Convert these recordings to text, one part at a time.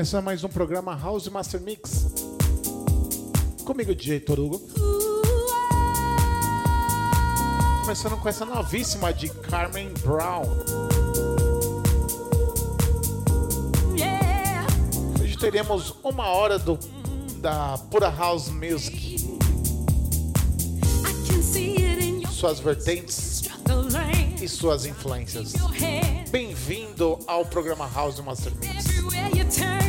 começar mais um programa House Master Mix. Comigo, DJ Torugo. Começando com essa novíssima de Carmen Brown. Hoje teremos uma hora do, da pura House Music. Suas vertentes e suas influências. Bem-vindo ao programa House Master Mix.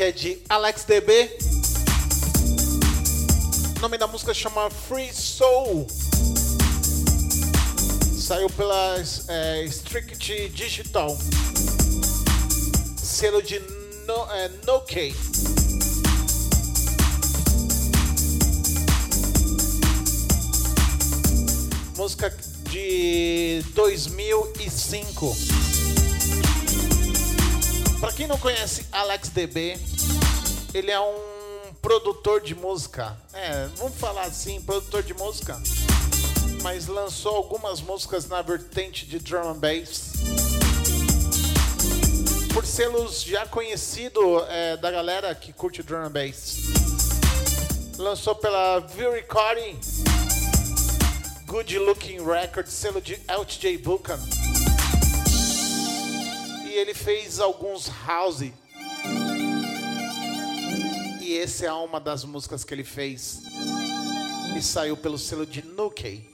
Daqui é de Alex DB. O nome da música chama Free Soul. Saiu pela é, Strict Digital. Selo de no, é, Nokia. Música de 2005. Quem não conhece Alex DB, ele é um produtor de música. É, vamos falar assim, produtor de música. Mas lançou algumas músicas na vertente de drum and bass. Por selos já conhecido é, da galera que curte drum and bass. Lançou pela View Recording, Good Looking Records, selo de LTJ Vulcan e ele fez alguns house. E essa é uma das músicas que ele fez. E saiu pelo selo de Nuke.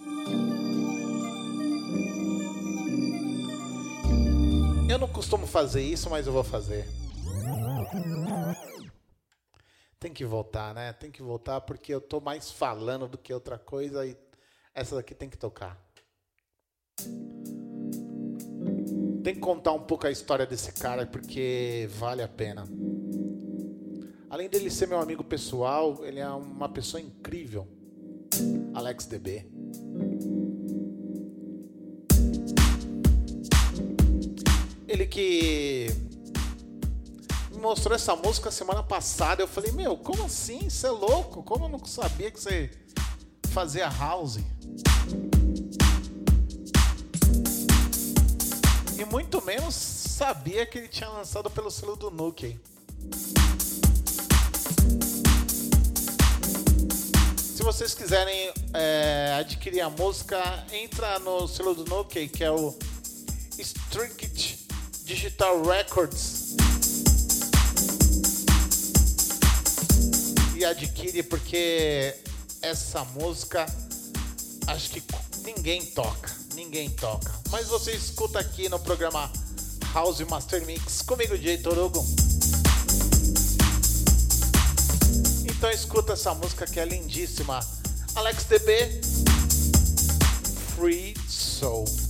Eu não costumo fazer isso, mas eu vou fazer. Tem que voltar, né? Tem que voltar porque eu tô mais falando do que outra coisa e essa daqui tem que tocar. Tem que contar um pouco a história desse cara porque vale a pena. Além dele ser meu amigo pessoal, ele é uma pessoa incrível. Alex DB. Ele que me mostrou essa música semana passada. Eu falei, meu, como assim? Você é louco? Como eu não sabia que você fazia house? Muito menos sabia que ele tinha lançado pelo selo do Nuke. Se vocês quiserem é, adquirir a música, entra no selo do Nuke, que é o Strict Digital Records. E adquire porque essa música acho que ninguém toca, ninguém toca. Mas você escuta aqui no programa House Master Mix comigo, DJ Torugo. Então escuta essa música que é lindíssima. Alex DB, Free Soul.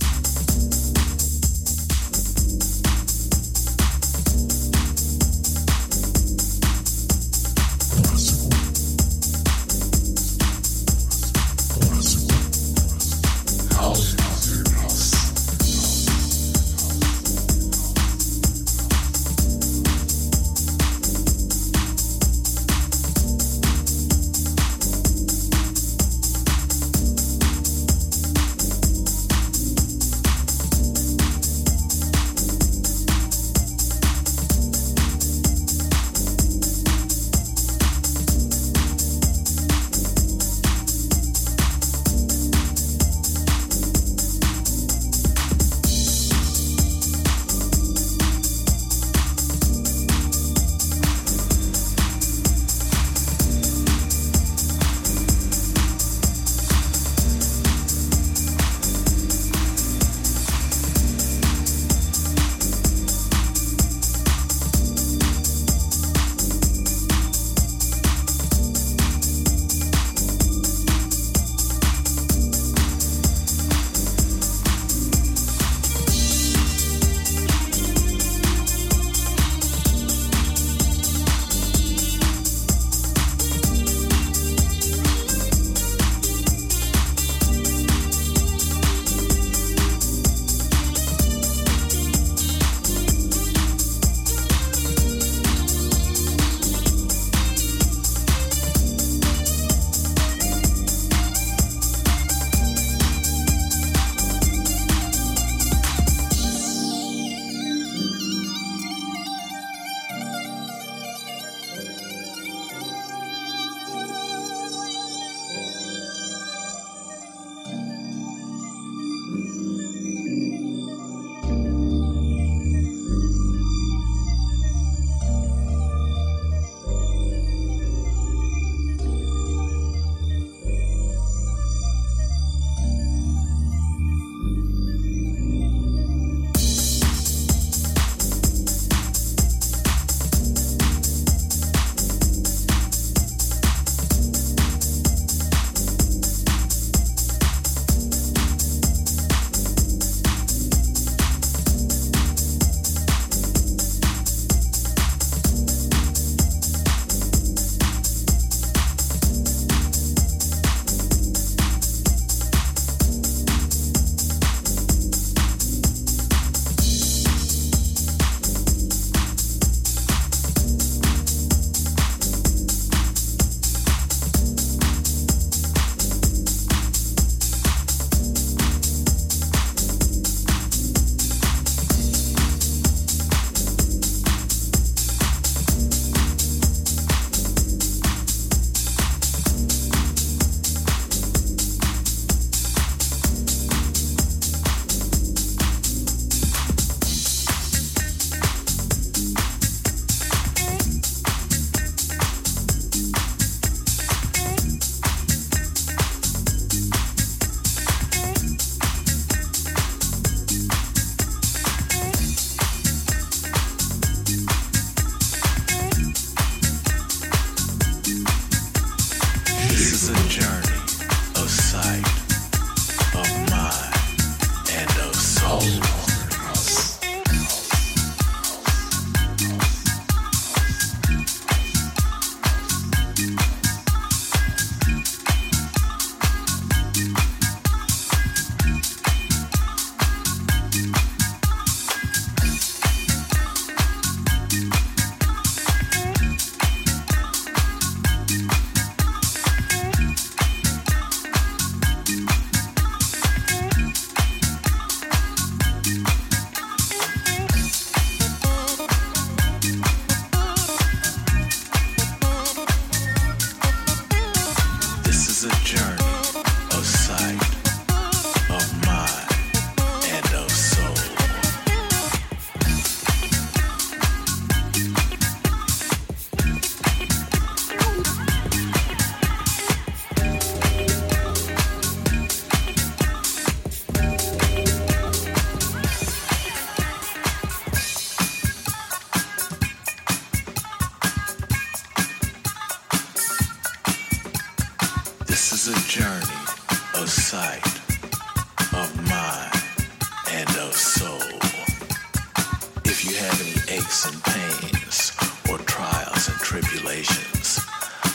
and pains or trials and tribulations.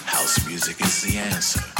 House music is the answer.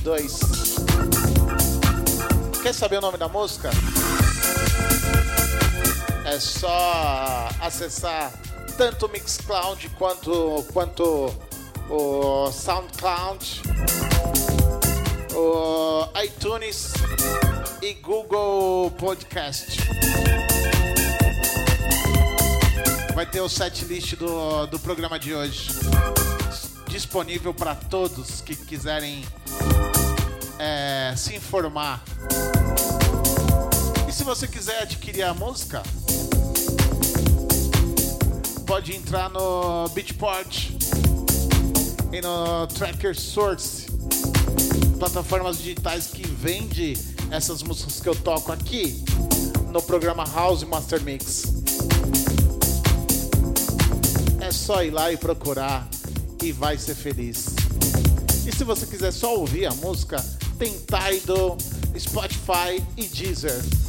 2022. Quer saber o nome da música? É só acessar tanto o Mixcloud quanto, quanto o SoundCloud, o iTunes e Google Podcast. Vai ter o setlist do, do programa de hoje disponível para todos que quiserem é, se informar. E se você quiser adquirir a música, pode entrar no Beatport e no Tracker Source, plataformas digitais que vende essas músicas que eu toco aqui no programa House Master Mix. É só ir lá e procurar e vai ser feliz. E se você quiser só ouvir a música, tem Tidal, Spotify e Deezer.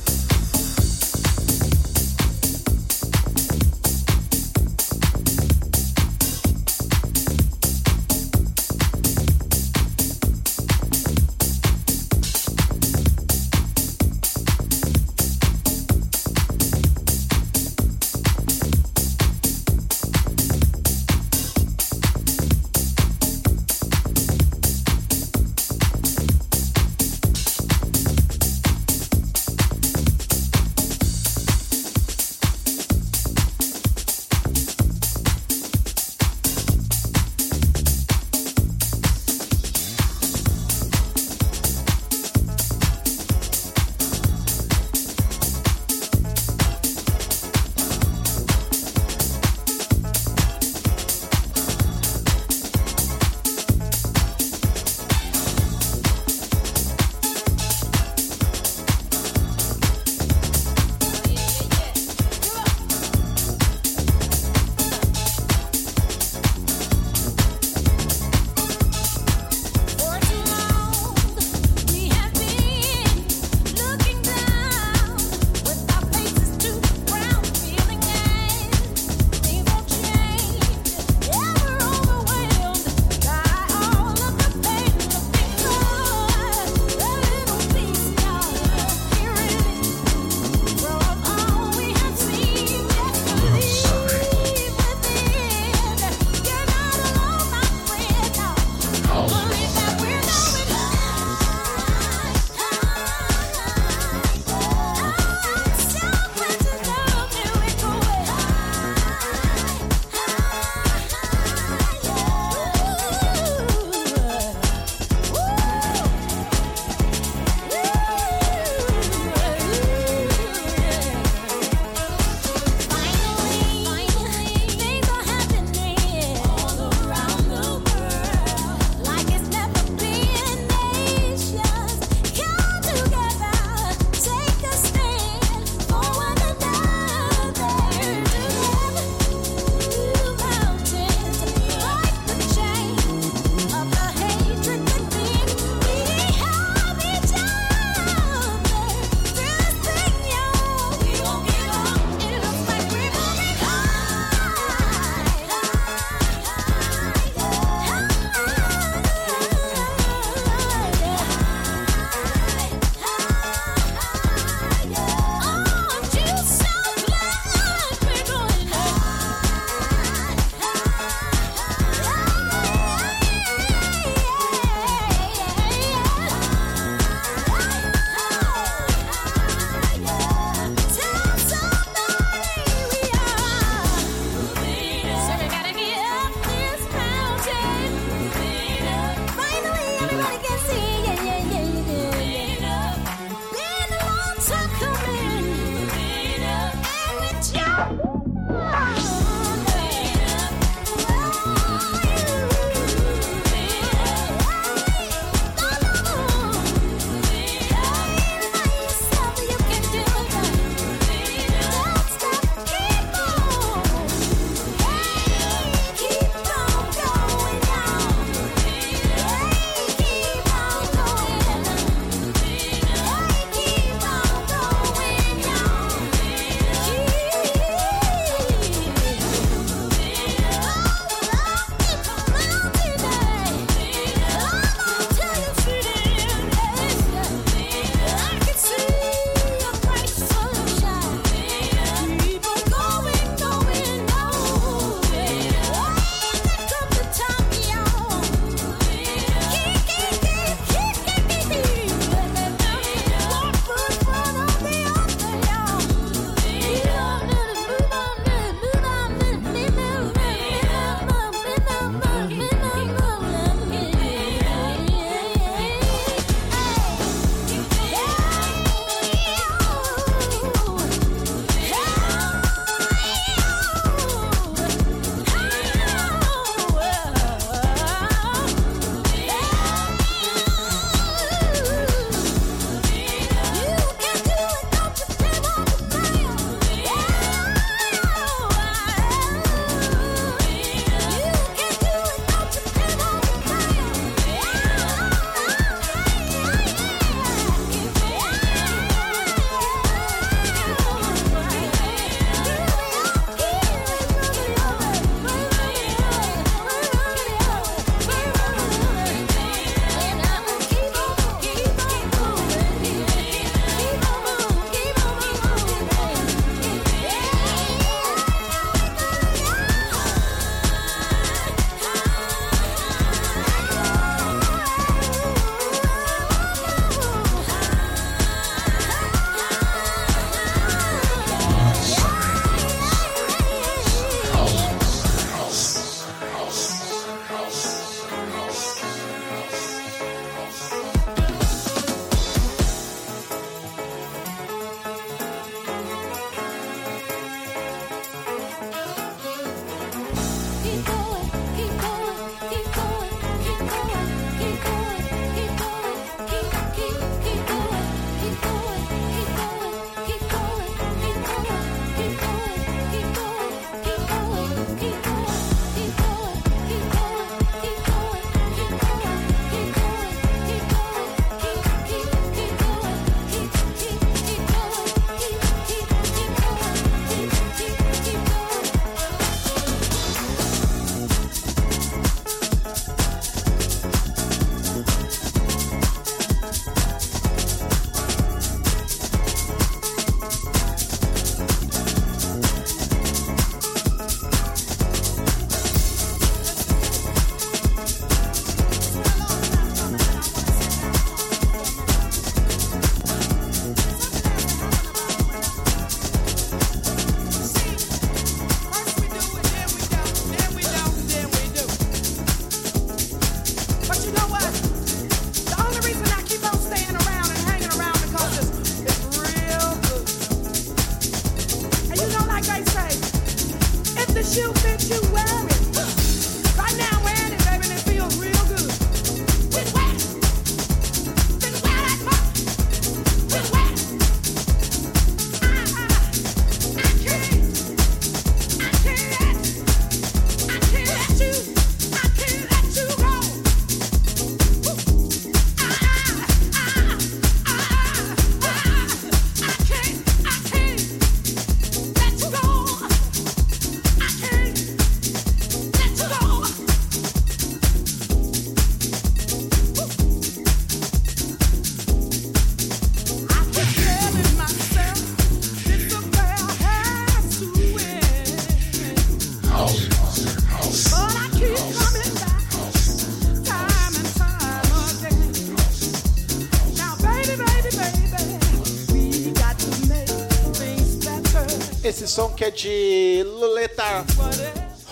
Esse som que é de Loleta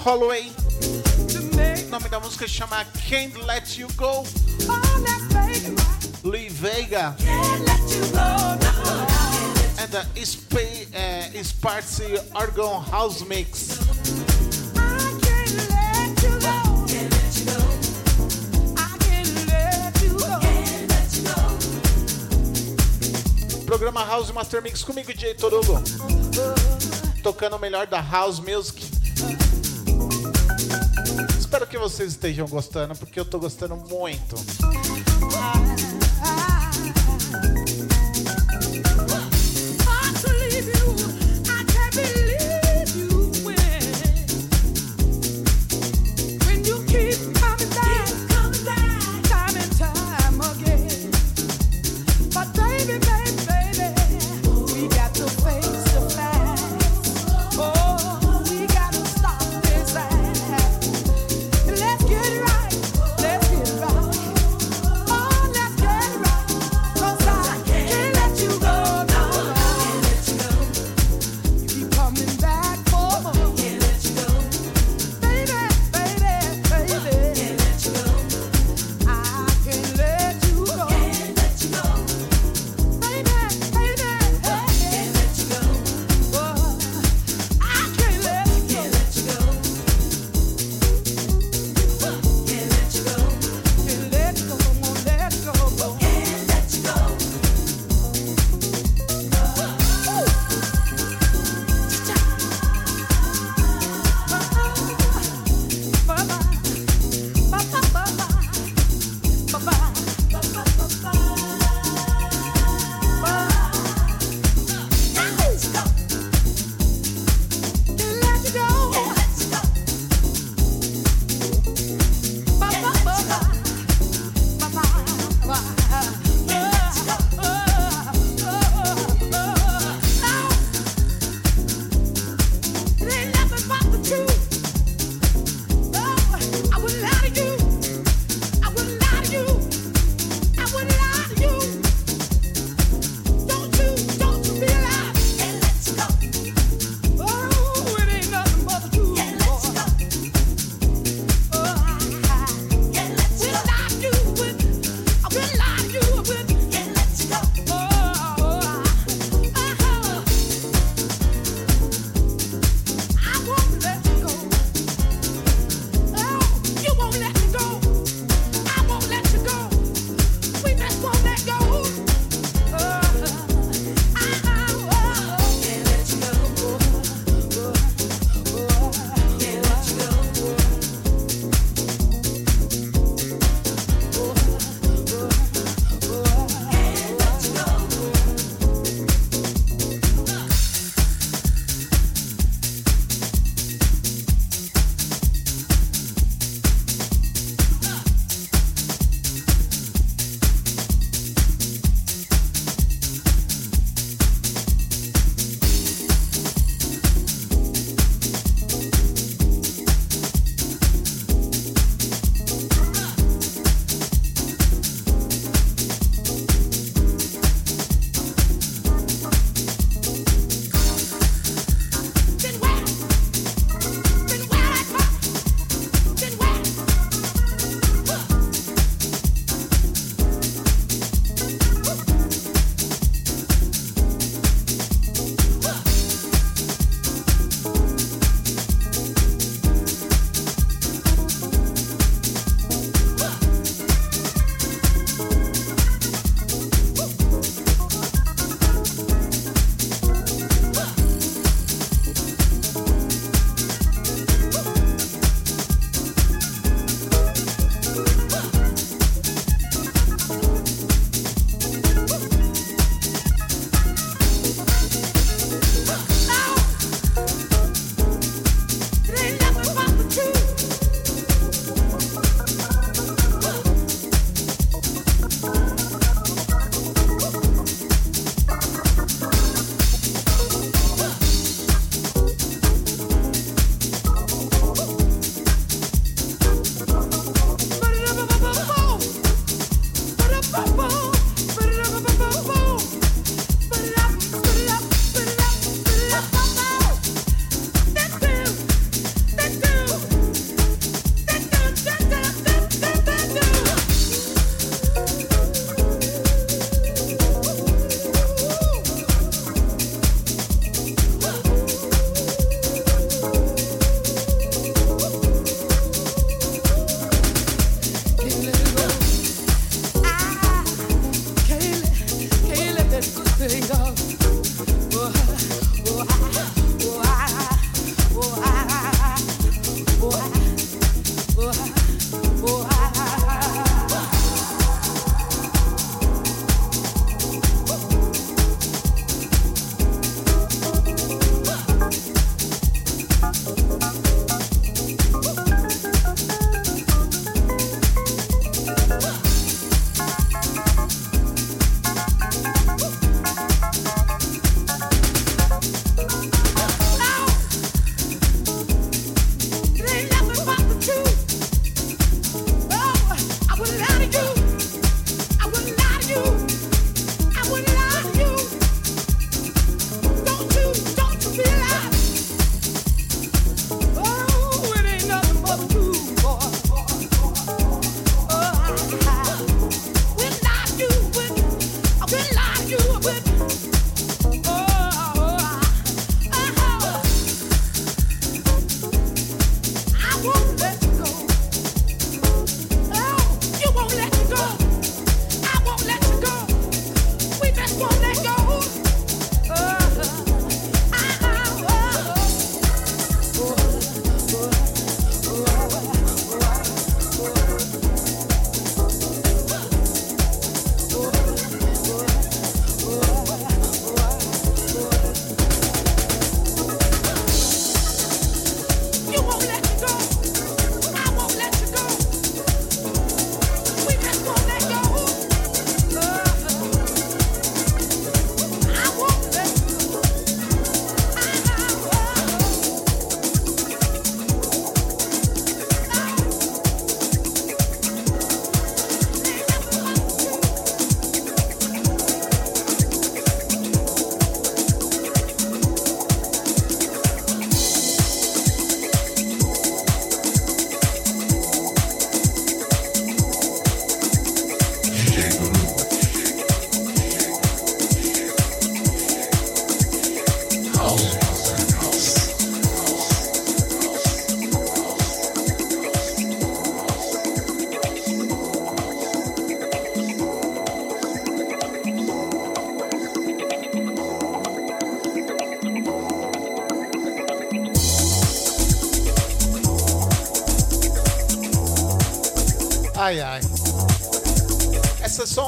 Holloway. O nome da música chama Can't Let You Go. Louis Vega and the Spa- uh, Sparcy Argon House Mix. Programa House Master Mix comigo, DJ Torugo. Tocando o melhor da House Music. Espero que vocês estejam gostando, porque eu tô gostando muito.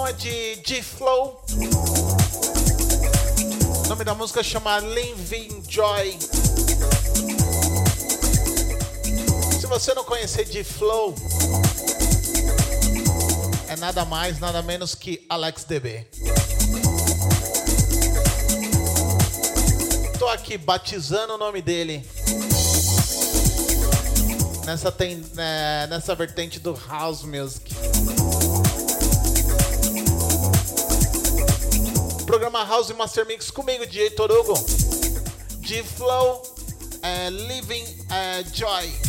É de G-Flow. O nome da música chama Living Joy. Se você não conhecer G-Flow, é nada mais, nada menos que Alex DB. Tô aqui batizando o nome dele. Nessa, né, nessa vertente do House Music. Programa House Master Mix comigo, DJ Torugo. De Flow, é, Living é, Joy.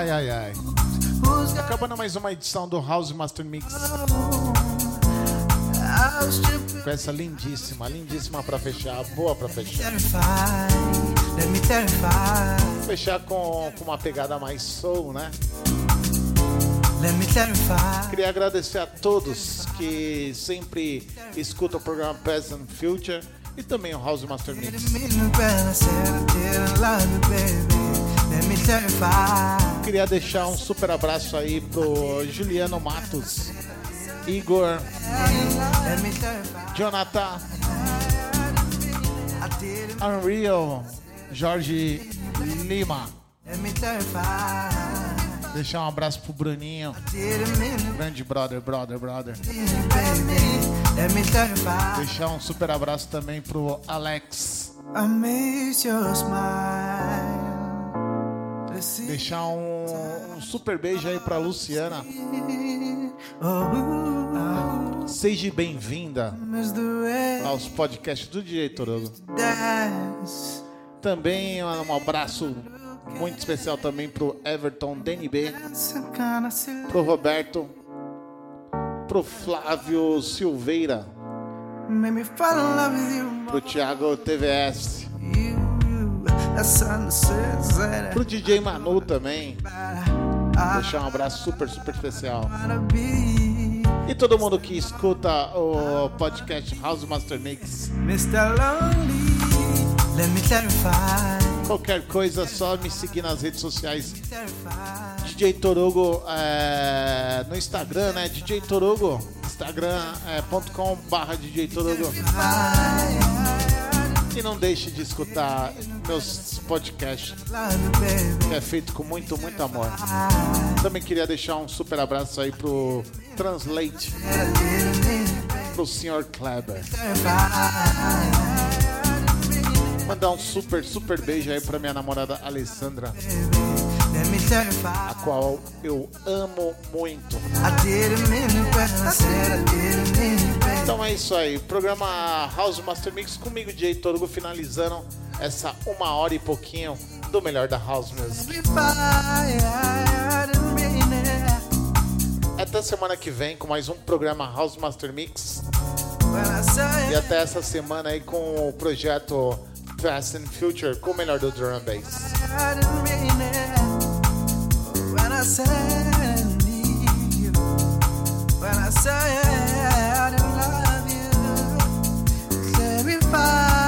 Ai, ai, ai. Acabando mais uma edição do House Master Mix. Com essa lindíssima, lindíssima pra fechar, boa pra fechar. Terrify. Fechar com, com uma pegada mais soul, né? Queria agradecer a todos que sempre escutam o programa and Future e também o House Master Mix. Queria deixar um super abraço aí pro Juliano Matos, Igor. Jonathan. Unreal, Jorge Lima. Deixar um abraço pro Bruninho, grande brother, brother, brother. Deixar um super abraço também pro Alex. I miss your smile. Deixar um, um super beijo aí pra Luciana. Oh, Seja bem-vinda aos podcasts do DJ. Também um abraço muito especial também pro Everton DNB, pro Roberto, pro Flávio Silveira, pro Thiago TVS, pro DJ Manu também. Deixar um abraço super, super especial. E todo mundo que escuta o podcast House Master Mix. Qualquer coisa, só me seguir nas redes sociais. DJ Torugo é, no Instagram, né? DJ Torugo. Instagram.com barra DJ Torugo. E não deixe de escutar meus podcasts, que é feito com muito, muito amor. Também queria deixar um super abraço aí pro Translate, pro Sr. Kleber. Mandar um super, super beijo aí pra minha namorada Alessandra, a qual eu amo muito. Então é isso aí, programa House Master Mix comigo, DJ Torugo, finalizando essa uma hora e pouquinho do melhor da House Music. Até semana que vem com mais um programa House Master Mix. E até essa semana aí com o projeto Fast and Future com o melhor do drum and bass. When I I need you. When I I Bye.